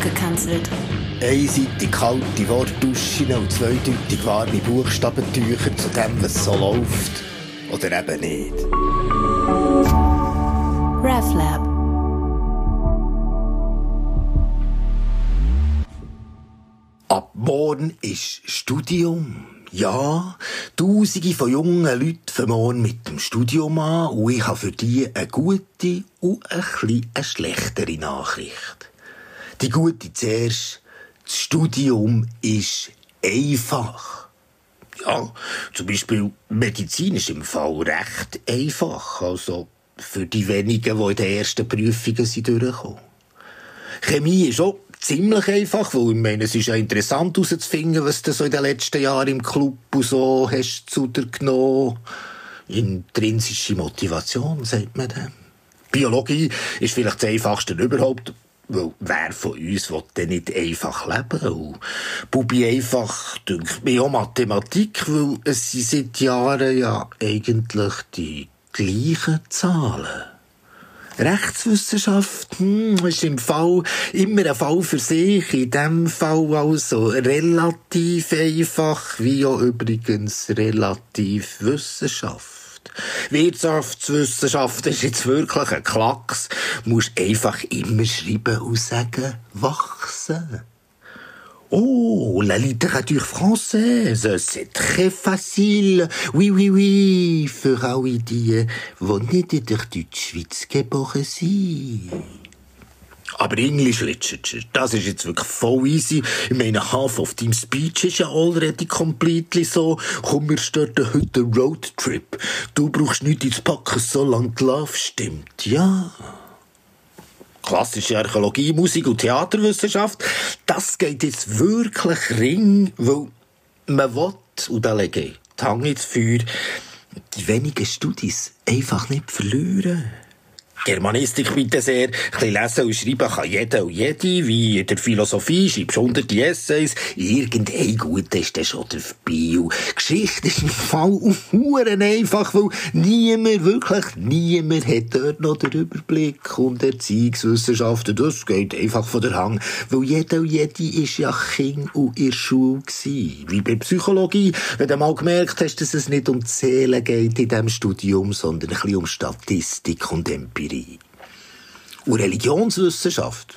abgekanzelt. Einseitig kalte Wortduschen und zweideutig warme Buchstabentücher zu dem, was so läuft. Oder eben nicht. RefLab. Ab morgen ist Studium. Ja, Tausende von jungen Leuten fangen mit dem Studium an und ich habe für die eine gute und ein bisschen eine schlechtere Nachricht. Die gute zuerst, das Studium ist einfach. Ja, zum Beispiel Medizin ist im Fall recht einfach, also für die wenigen, die in den ersten Prüfungen sind durchgekommen. Chemie ist auch ziemlich einfach, weil ich meine, es ist ja interessant herauszufinden, was du so in den letzten Jahren im Club und so hast zu dir genommen. Intrinsische Motivation, sagt man dann. Biologie ist vielleicht das Einfachste überhaupt, weil wer von uns will denn nicht einfach leben? Und Bubi einfach, denkt mir auch Mathematik, weil es sind seit Jahren ja eigentlich die gleichen Zahlen. Rechtswissenschaft hm, ist im Fall immer ein Fall für sich. In dem Fall also relativ einfach, wie auch übrigens relativ Wissenschaft. Wirtschaftswissenschaft ist jetzt wirklich ein Klacks. Du musst einfach immer schreiben und sagen, wachsen. Oh, la littérature française, c'est très facile. Oui, oui, oui, für alle die, die nicht in der Deutschschweiz geboren sind. Aber English Literature, das ist jetzt wirklich voll easy. Ich meine, half of deinem Speech ist ja already completely so. Komm, wir starten heute einen Roadtrip. Du brauchst nichts ins Packen, solange die Love stimmt, ja klassische Archäologie, Musik und Theaterwissenschaft, das geht jetzt wirklich ring, weil man will, und da lege ich die Hand ins Feuer, die wenigen Studis einfach nicht verlieren. Germanistik bitte sehr. Ein bisschen lesen und schreiben kann jeder und jede. Wie in der Philosophie schreibst du hunderte Essays. Irgendein gut ist dann schon der Bio. Geschichte ist im Fall huren einfach, weil niemand, wirklich niemand hat dort noch den Überblick. Und Erziehungswissenschaften, das geht einfach von der Hand. Weil jeder und jede ist ja Kind und in der Schule gewesen. Wie bei Psychologie. Wenn du mal gemerkt hast, dass es nicht um Seele geht in diesem Studium, sondern ein bisschen um Statistik und Empirie. Empirie. Und Religionswissenschaft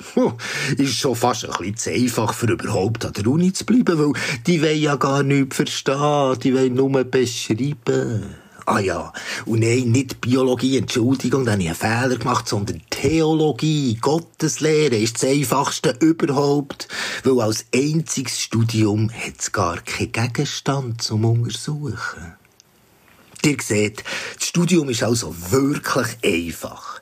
ist schon fast ein bisschen zu einfach, für überhaupt an der Uni zu bleiben, weil die wollen ja gar nichts verstehen, die wollen nur beschreiben. Ah ja, und nein, nicht Biologie, Entschuldigung, da habe ich einen Fehler gemacht, sondern Theologie, Gotteslehre ist das einfachste überhaupt, weil als einziges Studium hat es gar keinen Gegenstand zum Untersuchen. Ihr seht, das Studium ist also wirklich einfach.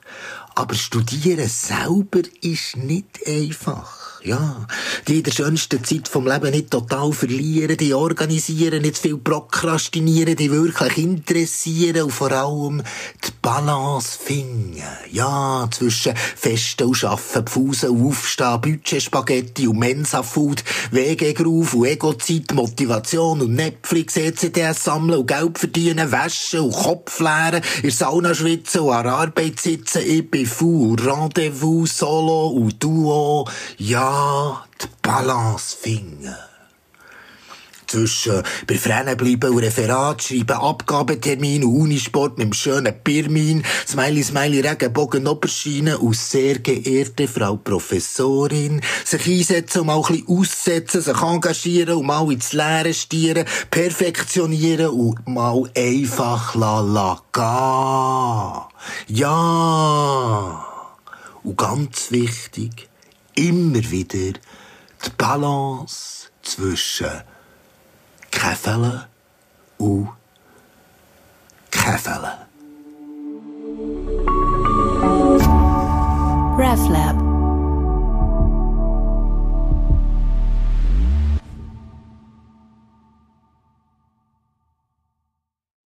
Aber studieren selber ist nicht einfach. Ja, die in der schönsten Zeit vom Leben nicht total verlieren, die organisieren, nicht zu viel prokrastinieren, die wirklich interessieren und vor allem die Balance finden. Ja, zwischen Festen und Schaffen, Pfusen und Aufstehen, Budget, Spaghetti und Mensa-Food, Wegegruf und Ego-Zeit, Motivation und Netflix, ECDS sammeln und Geld verdienen, waschen und Kopf leeren, in Sauna schwitzen und an Arbeit sitzen, ich bin faul, Rendezvous, Solo und Duo, ja, die Balance finden. Zwischen bei Frennen bleiben und Referat schreiben, Abgabetermin und Unisport mit dem schönen Pirmin, Smiley, Smiley, Regenbogen, Oberschienen und sehr geehrte Frau Professorin, sich einsetzen und mal ein bisschen aussetzen, sich engagieren und mal ins Leere stieren, perfektionieren und mal einfach la la gehen. Ja. Und ganz wichtig, immer wieder die Balance zwischen Käfele und Käfele. RefLab.